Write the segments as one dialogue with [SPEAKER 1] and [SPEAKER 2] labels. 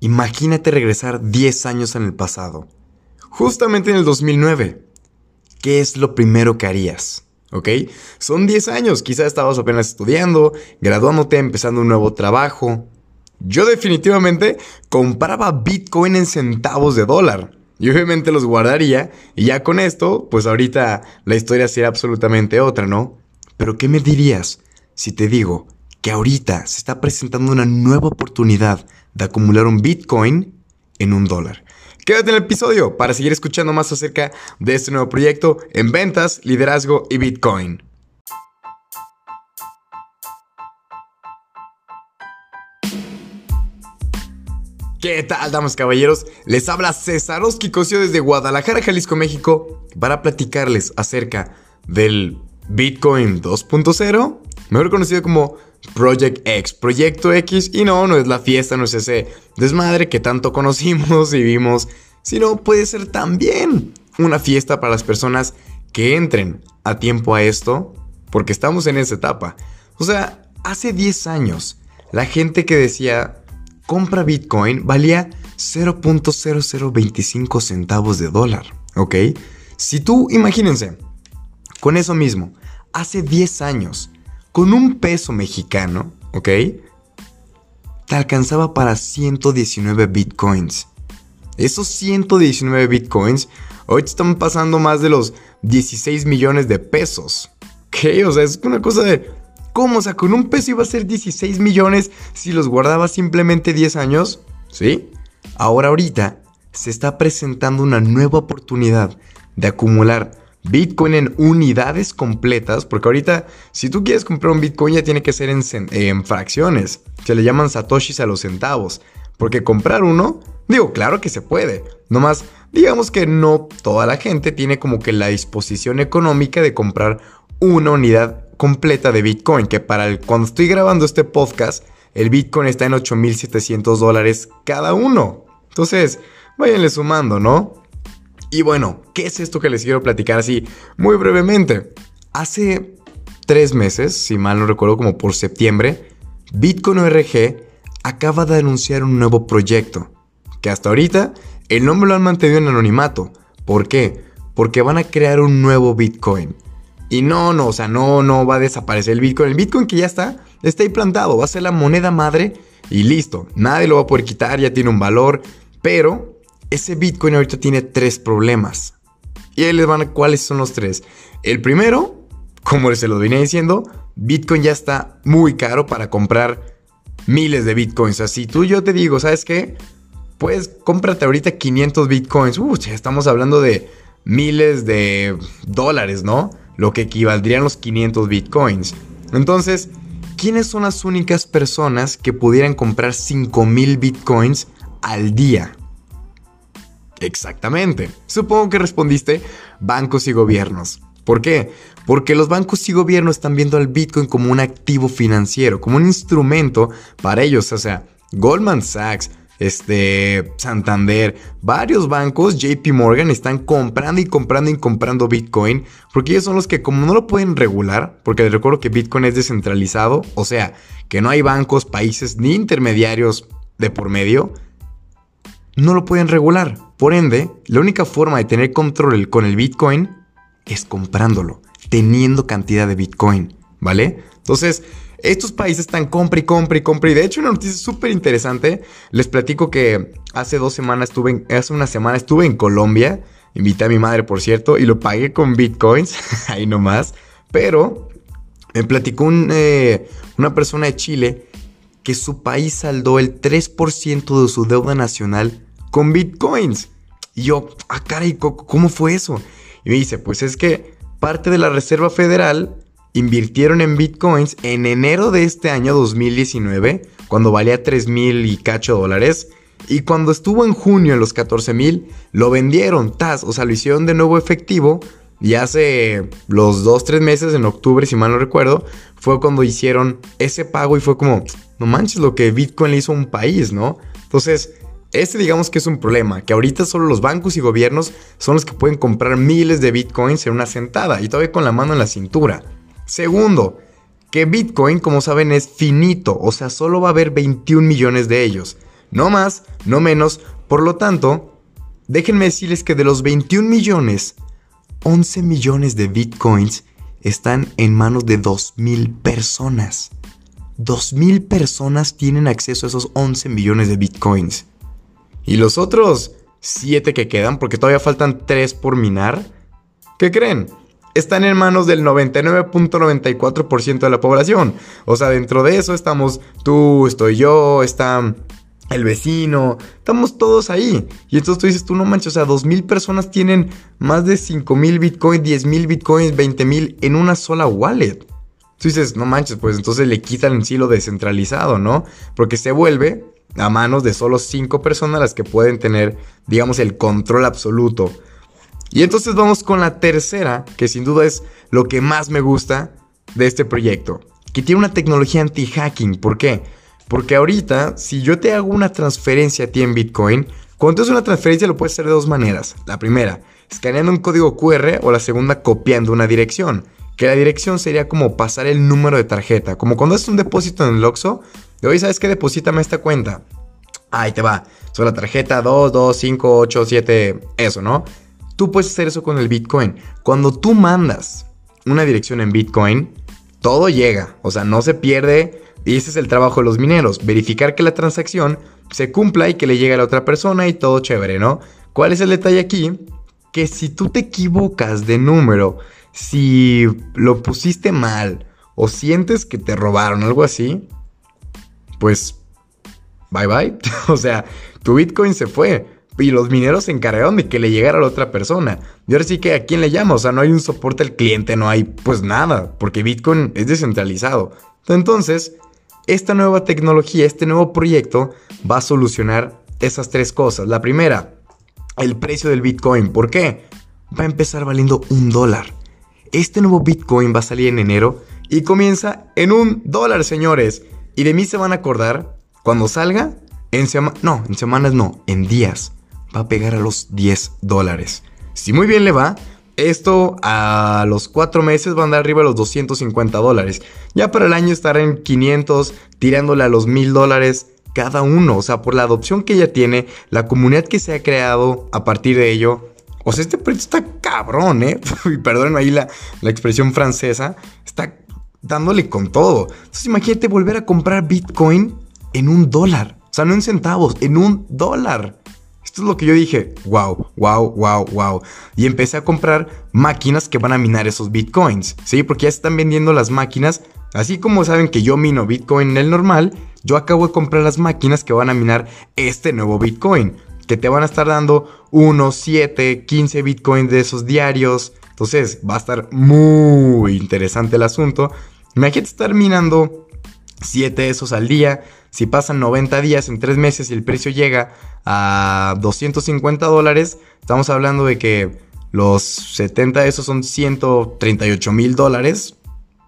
[SPEAKER 1] Imagínate regresar 10 años en el pasado. Justamente en el 2009. ¿Qué es lo primero que harías? ¿Ok? Son 10 años, quizás estabas apenas estudiando, graduándote, empezando un nuevo trabajo. Yo definitivamente compraba Bitcoin en centavos de dólar. Y obviamente los guardaría. Y ya con esto, pues ahorita la historia sería absolutamente otra, ¿no? Pero ¿qué me dirías si te digo que ahorita se está presentando una nueva oportunidad de acumular un Bitcoin en un dólar. Quédate en el episodio para seguir escuchando más acerca de este nuevo proyecto en ventas, liderazgo y Bitcoin. ¿Qué tal, damas y caballeros? Les habla César Cosio desde Guadalajara, Jalisco, México, para platicarles acerca del Bitcoin 2.0, mejor conocido como Project X, Proyecto X, y no, no es la fiesta, no es ese desmadre que tanto conocimos y vimos, sino puede ser también una fiesta para las personas que entren a tiempo a esto, porque estamos en esa etapa. O sea, hace 10 años, la gente que decía compra Bitcoin valía 0.0025 centavos de dólar, ¿ok? Si tú, imagínense, con eso mismo, hace 10 años, con un peso mexicano, ¿ok? Te alcanzaba para 119 bitcoins. Esos 119 bitcoins hoy te están pasando más de los 16 millones de pesos. ¿Qué? O sea, es una cosa de... ¿Cómo? O sea, con un peso iba a ser 16 millones si los guardabas simplemente 10 años. ¿Sí? Ahora ahorita se está presentando una nueva oportunidad de acumular Bitcoin en unidades completas, porque ahorita si tú quieres comprar un Bitcoin ya tiene que ser en, fracciones, se le llaman satoshis a los centavos, porque comprar uno, digo, claro que se puede, nomás digamos que no toda la gente tiene como que la disposición económica de comprar una unidad completa de Bitcoin, que para el, cuando estoy grabando este podcast, el Bitcoin está en 8.700 dólares cada uno. Entonces, váyanle sumando, ¿no? Y bueno, ¿qué es esto que les quiero platicar así muy brevemente? Hace tres meses, si mal no recuerdo, como por septiembre, Bitcoin ORG acaba de anunciar un nuevo proyecto, que hasta ahorita el nombre lo han mantenido en anonimato. ¿Por qué? Porque van a crear un nuevo Bitcoin. Y no, no, o sea, no, no va a desaparecer el Bitcoin. El Bitcoin que ya está, está implantado, va a ser la moneda madre y listo. Nadie lo va a poder quitar, ya tiene un valor, pero ese Bitcoin ahorita tiene tres problemas. Y ahí les van a cuáles son los tres. El primero, como se lo venía diciendo, Bitcoin ya está muy caro para comprar miles de Bitcoins. Así tú yo te digo, ¿sabes qué? Pues cómprate ahorita 500 Bitcoins. Uh, ya estamos hablando de miles de dólares, ¿no? Lo que equivaldrían los 500 Bitcoins. Entonces, ¿quiénes son las únicas personas que pudieran comprar 5000 Bitcoins al día? Exactamente. Supongo que respondiste bancos y gobiernos. ¿Por qué? Porque los bancos y gobiernos están viendo al Bitcoin como un activo financiero, como un instrumento para ellos. O sea, Goldman Sachs, este, Santander, varios bancos, JP Morgan, están comprando y comprando y comprando Bitcoin, porque ellos son los que como no lo pueden regular, porque les recuerdo que Bitcoin es descentralizado, o sea, que no hay bancos, países ni intermediarios de por medio, no lo pueden regular. Por ende, la única forma de tener control con el Bitcoin es comprándolo, teniendo cantidad de Bitcoin, ¿vale? Entonces, estos países están compra y compra y compra. Y de hecho, una noticia súper interesante. Les platico que hace dos semanas estuve, hace una semana estuve en Colombia. Invité a mi madre, por cierto, y lo pagué con bitcoins, ahí nomás. Pero me platicó eh, una persona de Chile que su país saldó el 3% de su deuda nacional con bitcoins. Y yo, ah, caray, ¿cómo fue eso? Y me dice, pues es que parte de la Reserva Federal invirtieron en bitcoins en enero de este año 2019, cuando valía 3 mil y cacho dólares. Y cuando estuvo en junio en los 14 mil, lo vendieron, tas, o sea, lo hicieron de nuevo efectivo. Y hace los 2-3 meses, en octubre, si mal no recuerdo, fue cuando hicieron ese pago y fue como, no manches lo que Bitcoin le hizo a un país, ¿no? Entonces, este digamos que es un problema, que ahorita solo los bancos y gobiernos son los que pueden comprar miles de bitcoins en una sentada y todavía con la mano en la cintura. Segundo, que bitcoin como saben es finito, o sea, solo va a haber 21 millones de ellos. No más, no menos. Por lo tanto, déjenme decirles que de los 21 millones, 11 millones de bitcoins están en manos de 2.000 personas. 2.000 personas tienen acceso a esos 11 millones de bitcoins. Y los otros 7 que quedan, porque todavía faltan 3 por minar, ¿qué creen? Están en manos del 99.94% de la población. O sea, dentro de eso estamos tú, estoy yo, está el vecino, estamos todos ahí. Y entonces tú dices, tú no manches, o sea, 2.000 personas tienen más de 5.000 bitcoins, 10.000 bitcoins, 20.000 en una sola wallet. Tú dices, no manches, pues entonces le quitan sí lo descentralizado, ¿no? Porque se vuelve a manos de solo 5 personas las que pueden tener, digamos, el control absoluto. Y entonces vamos con la tercera, que sin duda es lo que más me gusta de este proyecto, que tiene una tecnología anti-hacking. ¿Por qué? Porque ahorita, si yo te hago una transferencia a ti en Bitcoin, cuando haces una transferencia lo puedes hacer de dos maneras. La primera, escaneando un código QR o la segunda, copiando una dirección. Que la dirección sería como pasar el número de tarjeta. Como cuando haces un depósito en el Oxxo, de hoy sabes que deposítame esta cuenta. Ahí te va. Son la tarjeta 2, 2, 5, 8, 7, eso, ¿no? Tú puedes hacer eso con el Bitcoin. Cuando tú mandas una dirección en Bitcoin, todo llega. O sea, no se pierde y ese es el trabajo de los mineros, verificar que la transacción se cumpla y que le llegue a la otra persona y todo chévere, ¿no? ¿Cuál es el detalle aquí? Que si tú te equivocas de número, si lo pusiste mal o sientes que te robaron algo así, pues bye bye. o sea, tu Bitcoin se fue. Y los mineros se encargaron de que le llegara a la otra persona. Y ahora sí que a quién le llama. O sea, no hay un soporte al cliente, no hay pues nada. Porque Bitcoin es descentralizado. Entonces, esta nueva tecnología, este nuevo proyecto va a solucionar esas tres cosas. La primera, el precio del Bitcoin. ¿Por qué? Va a empezar valiendo un dólar. Este nuevo Bitcoin va a salir en enero y comienza en un dólar, señores. Y de mí se van a acordar cuando salga en semanas, no, en semanas no, en días. Va a pegar a los 10 dólares. Si muy bien le va, esto a los cuatro meses va a andar arriba a los 250 dólares. Ya para el año estará en 500, tirándole a los 1000 dólares cada uno. O sea, por la adopción que ella tiene, la comunidad que se ha creado a partir de ello. O sea, este proyecto está cabrón, ¿eh? Y ahí la, la expresión francesa. Está dándole con todo. Entonces imagínate volver a comprar Bitcoin en un dólar. O sea, no en centavos, en un dólar. Esto es lo que yo dije, wow, wow, wow, wow. Y empecé a comprar máquinas que van a minar esos bitcoins, ¿sí? Porque ya están vendiendo las máquinas. Así como saben que yo mino bitcoin en el normal, yo acabo de comprar las máquinas que van a minar este nuevo bitcoin. Que te van a estar dando 1, 7, 15 bitcoins de esos diarios. Entonces va a estar muy interesante el asunto. Imagínate estar minando 7 de esos al día. Si pasan 90 días en 3 meses y el precio llega a 250 dólares, estamos hablando de que los 70 de esos son 138 mil dólares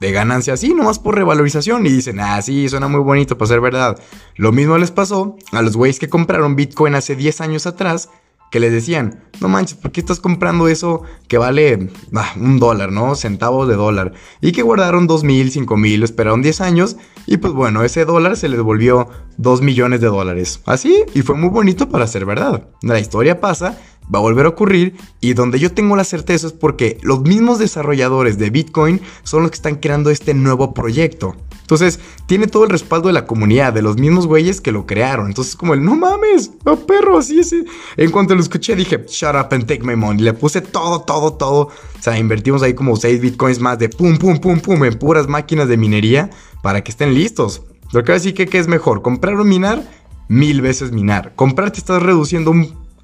[SPEAKER 1] de ganancia así, nomás por revalorización. Y dicen, ah, sí, suena muy bonito para ser verdad. Lo mismo les pasó a los güeyes que compraron Bitcoin hace 10 años atrás que les decían, no manches, ¿por qué estás comprando eso que vale un dólar, ¿no? Centavos de dólar. Y que guardaron dos mil, cinco mil, esperaron 10 años y pues bueno, ese dólar se les volvió 2 millones de dólares. Así, y fue muy bonito para ser verdad. La historia pasa va a volver a ocurrir y donde yo tengo la certeza es porque los mismos desarrolladores de Bitcoin son los que están creando este nuevo proyecto. Entonces, tiene todo el respaldo de la comunidad, de los mismos güeyes que lo crearon. Entonces, como el, no mames, oh perro, así, es. En cuanto lo escuché, dije, shut up and take my money. Le puse todo, todo, todo. O sea, invertimos ahí como 6 bitcoins más de pum, pum, pum, pum, en puras máquinas de minería para que estén listos. Lo que decir que, ¿qué es mejor? ¿Comprar o minar? Mil veces minar. Comprar te estás reduciendo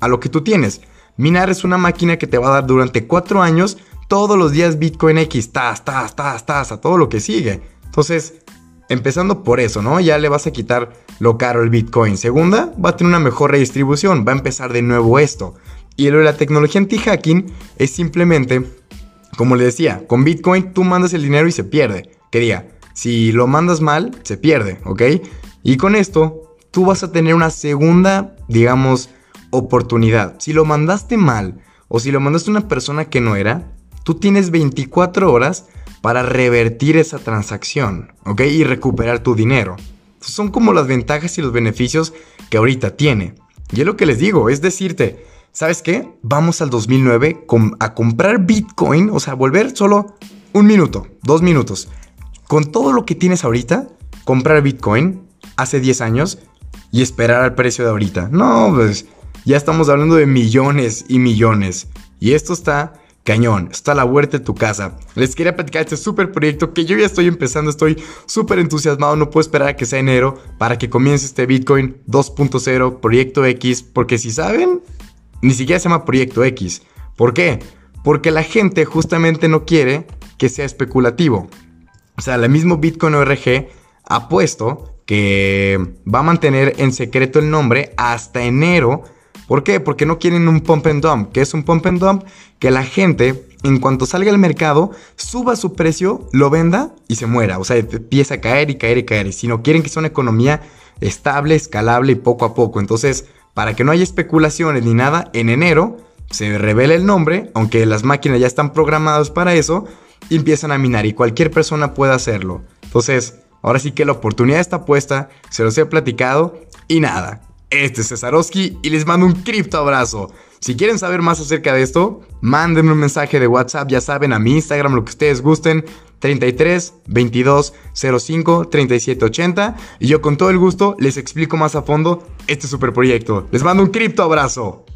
[SPEAKER 1] a lo que tú tienes. Minar es una máquina que te va a dar durante cuatro años todos los días Bitcoin X, tas, tas, tas, tas, a todo lo que sigue. Entonces, empezando por eso, ¿no? Ya le vas a quitar lo caro el Bitcoin. Segunda, va a tener una mejor redistribución, va a empezar de nuevo esto. Y lo de la tecnología anti-hacking es simplemente, como le decía, con Bitcoin tú mandas el dinero y se pierde. Que diga, si lo mandas mal, se pierde, ¿ok? Y con esto, tú vas a tener una segunda, digamos, oportunidad. Si lo mandaste mal o si lo mandaste a una persona que no era, tú tienes 24 horas para revertir esa transacción, ¿ok? Y recuperar tu dinero. Son como las ventajas y los beneficios que ahorita tiene. Y es lo que les digo, es decirte, ¿sabes qué? Vamos al 2009 a comprar Bitcoin, o sea, volver solo un minuto, dos minutos. Con todo lo que tienes ahorita, comprar Bitcoin hace 10 años y esperar al precio de ahorita. No, pues ya estamos hablando de millones y millones. Y esto está cañón, está la huerta de tu casa. Les quería platicar este super proyecto que yo ya estoy empezando, estoy súper entusiasmado, no puedo esperar a que sea enero para que comience este Bitcoin 2.0, Proyecto X, porque si saben, ni siquiera se llama Proyecto X. ¿Por qué? Porque la gente justamente no quiere que sea especulativo. O sea, el mismo Bitcoin ORG ha puesto que va a mantener en secreto el nombre hasta enero. ¿Por qué? Porque no quieren un pump and dump. ¿Qué es un pump and dump? Que la gente, en cuanto salga al mercado, suba su precio, lo venda y se muera. O sea, empieza a caer y caer y caer. Si no quieren que sea una economía estable, escalable y poco a poco. Entonces, para que no haya especulaciones ni nada, en enero se revela el nombre, aunque las máquinas ya están programadas para eso, y empiezan a minar y cualquier persona puede hacerlo. Entonces, ahora sí que la oportunidad está puesta, se los he platicado y nada. Este es Cesarowski y les mando un cripto abrazo. Si quieren saber más acerca de esto, mándenme un mensaje de WhatsApp, ya saben, a mi Instagram, lo que ustedes gusten, 33 22 05 37 80 y yo con todo el gusto les explico más a fondo este super proyecto. Les mando un cripto abrazo.